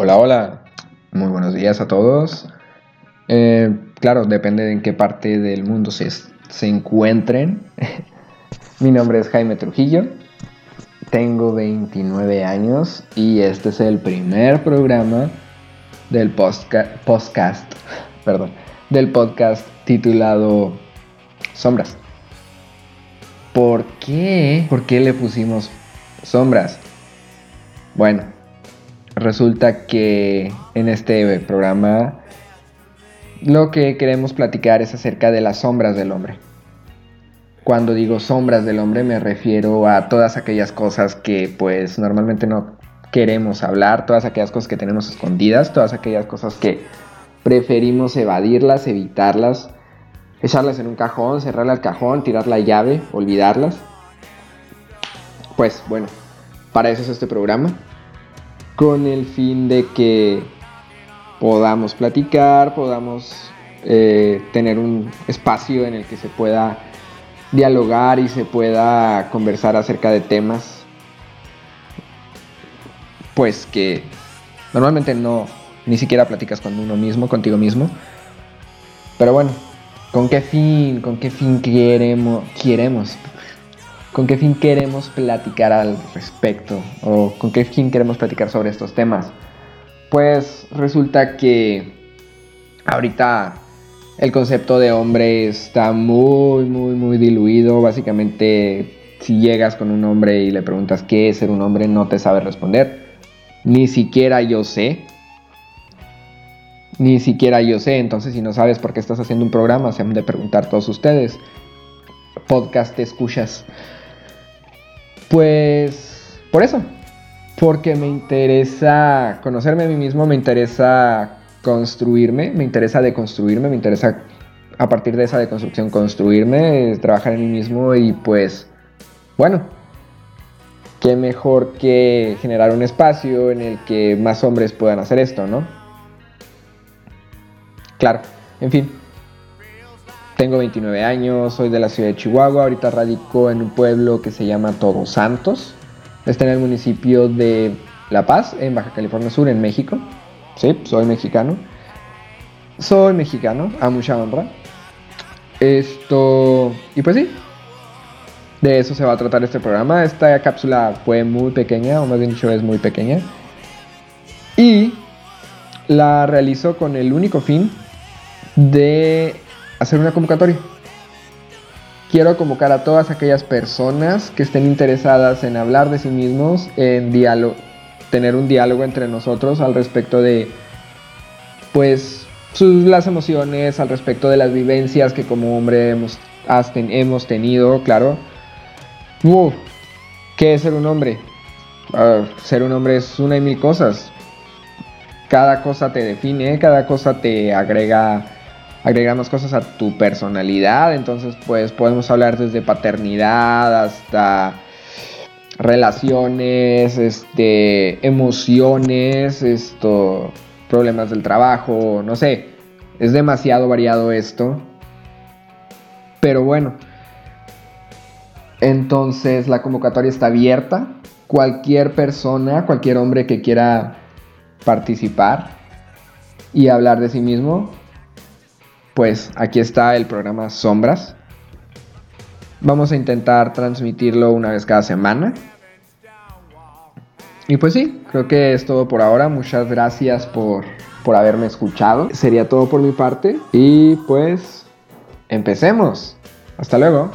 Hola, hola. Muy buenos días a todos. Eh, claro, depende de en qué parte del mundo se, se encuentren. Mi nombre es Jaime Trujillo. Tengo 29 años y este es el primer programa del podcast, perdón, del podcast titulado Sombras. ¿Por qué? ¿Por qué le pusimos sombras? Bueno, resulta que en este programa lo que queremos platicar es acerca de las sombras del hombre. Cuando digo sombras del hombre me refiero a todas aquellas cosas que pues normalmente no queremos hablar, todas aquellas cosas que tenemos escondidas, todas aquellas cosas que preferimos evadirlas, evitarlas, echarlas en un cajón, cerrarle al cajón, tirar la llave, olvidarlas. Pues bueno, para eso es este programa con el fin de que podamos platicar, podamos eh, tener un espacio en el que se pueda dialogar y se pueda conversar acerca de temas pues que normalmente no ni siquiera platicas con uno mismo, contigo mismo. Pero bueno, ¿con qué fin? ¿Con qué fin queremos? Queremos con qué fin queremos platicar al respecto o con qué fin queremos platicar sobre estos temas. Pues resulta que ahorita el concepto de hombre está muy, muy, muy diluido. Básicamente, si llegas con un hombre y le preguntas qué es ser un hombre, no te sabe responder. Ni siquiera yo sé. Ni siquiera yo sé. Entonces, si no sabes por qué estás haciendo un programa, se han de preguntar todos ustedes. Podcast escuchas. Pues por eso, porque me interesa conocerme a mí mismo, me interesa construirme, me interesa deconstruirme, me interesa a partir de esa deconstrucción construirme, trabajar en mí mismo y pues bueno, qué mejor que generar un espacio en el que más hombres puedan hacer esto, ¿no? Claro, en fin, tengo 29 años, soy de la ciudad de Chihuahua, ahorita radico en un pueblo que se llama Todos Santos. Está en el municipio de La Paz, en Baja California Sur, en México. Sí, soy mexicano. Soy mexicano, a mucha honra. Esto... Y pues sí, de eso se va a tratar este programa. Esta cápsula fue muy pequeña, o más bien dicho es muy pequeña. Y la realizo con el único fin de hacer una convocatoria. Quiero convocar a todas aquellas personas que estén interesadas en hablar de sí mismos, en diálogo, tener un diálogo entre nosotros al respecto de, pues, sus, las emociones, al respecto de las vivencias que como hombre hemos, hemos tenido, claro. ¿Qué es ser un hombre? Ah, ser un hombre es una y mil cosas. Cada cosa te define, cada cosa te agrega agregamos cosas a tu personalidad. Entonces, pues podemos hablar desde paternidad hasta relaciones, este, emociones, esto, problemas del trabajo, no sé. Es demasiado variado esto. Pero bueno. Entonces la convocatoria está abierta. Cualquier persona, cualquier hombre que quiera participar y hablar de sí mismo, pues aquí está el programa Sombras. Vamos a intentar transmitirlo una vez cada semana. Y pues sí, creo que es todo por ahora. Muchas gracias por, por haberme escuchado. Sería todo por mi parte. Y pues empecemos. Hasta luego.